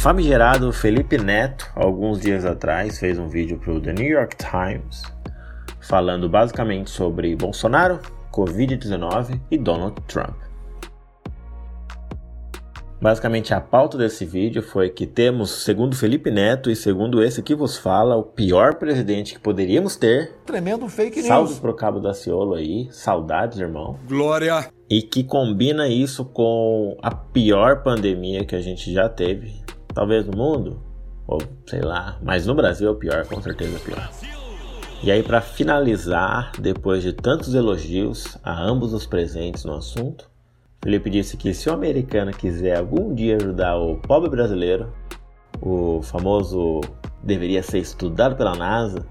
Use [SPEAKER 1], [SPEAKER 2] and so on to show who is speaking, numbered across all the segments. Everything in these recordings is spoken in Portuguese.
[SPEAKER 1] famigerado Felipe Neto, alguns dias atrás, fez um vídeo para o The New York Times falando basicamente sobre Bolsonaro, Covid-19 e Donald Trump. Basicamente, a pauta desse vídeo foi que temos, segundo Felipe Neto e segundo esse que vos fala, o pior presidente que poderíamos ter.
[SPEAKER 2] Tremendo fake news.
[SPEAKER 1] Salve pro Cabo da Ciolo aí, saudades, irmão.
[SPEAKER 2] Glória!
[SPEAKER 1] E que combina isso com a pior pandemia que a gente já teve, talvez no mundo, ou sei lá, mas no Brasil é o pior, com certeza é o pior. E aí, para finalizar, depois de tantos elogios a ambos os presentes no assunto, Felipe disse que se o americano quiser algum dia ajudar o pobre brasileiro, o famoso deveria ser estudado pela NASA,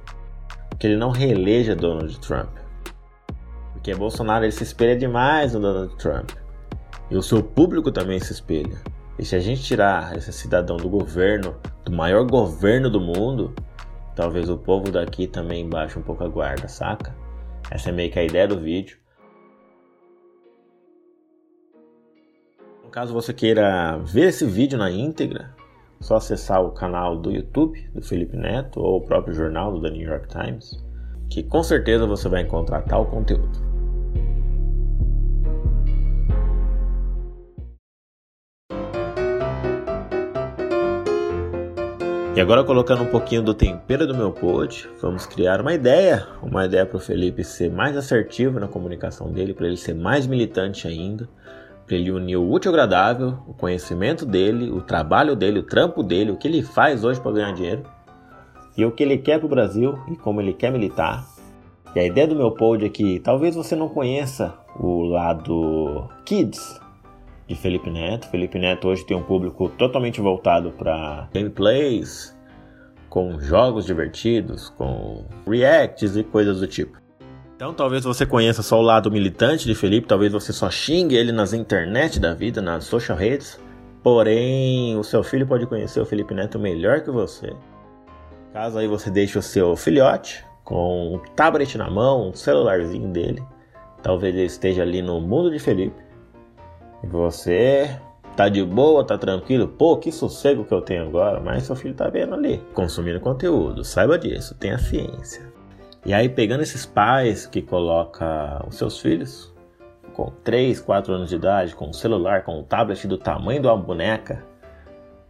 [SPEAKER 1] que ele não reeleja Donald Trump. Porque Bolsonaro ele se espelha demais no Donald Trump. E o seu público também se espelha. E se a gente tirar esse cidadão do governo, do maior governo do mundo, talvez o povo daqui também baixe um pouco a guarda, saca? Essa é meio que a ideia do vídeo. Caso você queira ver esse vídeo na íntegra, é só acessar o canal do YouTube do Felipe Neto ou o próprio jornal do The New York Times, que com certeza você vai encontrar tal conteúdo. E agora colocando um pouquinho do tempero do meu pod, vamos criar uma ideia, uma ideia para o Felipe ser mais assertivo na comunicação dele, para ele ser mais militante ainda, ele uniu o útil ao agradável, o conhecimento dele, o trabalho dele, o trampo dele, o que ele faz hoje para ganhar dinheiro e o que ele quer para o Brasil e como ele quer militar. E a ideia do meu pod é que talvez você não conheça o lado kids de Felipe Neto. Felipe Neto hoje tem um público totalmente voltado para gameplays, com jogos divertidos, com reacts e coisas do tipo. Então talvez você conheça só o lado militante de Felipe, talvez você só xingue ele nas internet da vida, nas social redes. Porém, o seu filho pode conhecer o Felipe Neto melhor que você. Caso aí você deixe o seu filhote com um tablet na mão, um celularzinho dele, talvez ele esteja ali no mundo de Felipe. Você tá de boa, tá tranquilo, pô, que sossego que eu tenho agora, mas seu filho tá vendo ali, consumindo conteúdo, saiba disso, tenha ciência. E aí, pegando esses pais que colocam os seus filhos com 3, 4 anos de idade, com um celular, com um tablet do tamanho de uma boneca,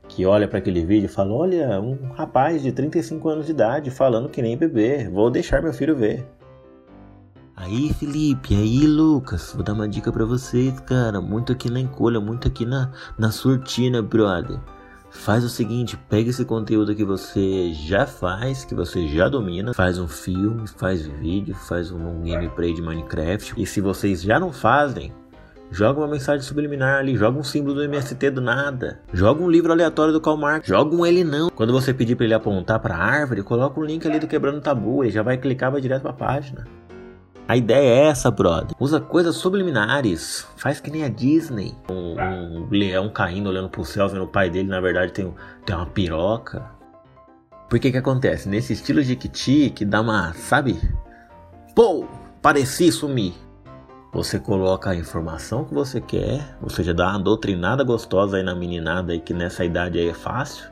[SPEAKER 1] que olha para aquele vídeo e fala: Olha, um rapaz de 35 anos de idade falando que nem bebê, vou deixar meu filho ver. Aí, Felipe, aí, Lucas, vou dar uma dica para vocês, cara. Muito aqui na encolha, muito aqui na, na surtina, brother. Faz o seguinte, pega esse conteúdo que você já faz, que você já domina, faz um filme, faz vídeo, faz um gameplay de Minecraft. E se vocês já não fazem, Joga uma mensagem subliminar ali, joga um símbolo do MST do nada. Joga um livro aleatório do Karl Marx. Joga um ele não. Quando você pedir para ele apontar para a árvore, coloca um link ali do Quebrando Tabu, ele já vai clicar vai direto para a página. A ideia é essa, brother. Usa coisas subliminares. Faz que nem a Disney. Um, um leão caindo, olhando pro céu, vendo o pai dele, na verdade, tem, tem uma piroca. Por que acontece? Nesse estilo de Kiti, que dá uma, sabe? Pô, pareci sumir. Você coloca a informação que você quer, você já dá uma doutrinada gostosa aí na meninada aí, que nessa idade aí é fácil.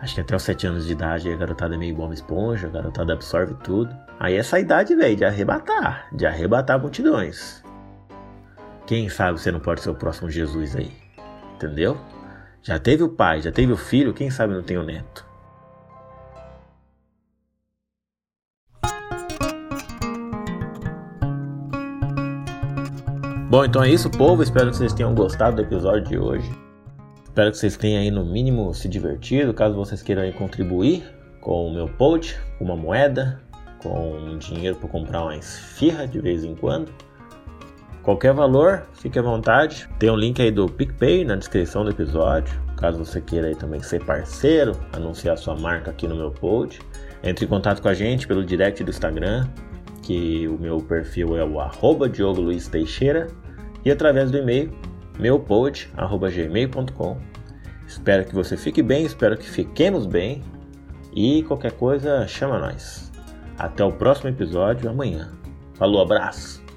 [SPEAKER 1] Acho que até os 7 anos de idade a garotada é meio bomba esponja, a garotada absorve tudo. Aí essa idade, velho, de arrebatar, de arrebatar multidões. Quem sabe você não pode ser o próximo Jesus aí, entendeu? Já teve o pai, já teve o filho, quem sabe não tem o neto. Bom, então é isso, povo. Espero que vocês tenham gostado do episódio de hoje. Espero que vocês tenham aí no mínimo se divertido. Caso vocês queiram aí contribuir com o meu pod, com uma moeda, com dinheiro para comprar uma esfirra de vez em quando. Qualquer valor, fique à vontade. Tem um link aí do PicPay na descrição do episódio. Caso você queira aí também ser parceiro, anunciar sua marca aqui no meu pod, entre em contato com a gente pelo direct do Instagram, que o meu perfil é o arroba Diogo Luiz Teixeira, e através do e-mail meupod.gmail.com. Espero que você fique bem, espero que fiquemos bem. E qualquer coisa, chama nós. Até o próximo episódio amanhã. Falou, abraço!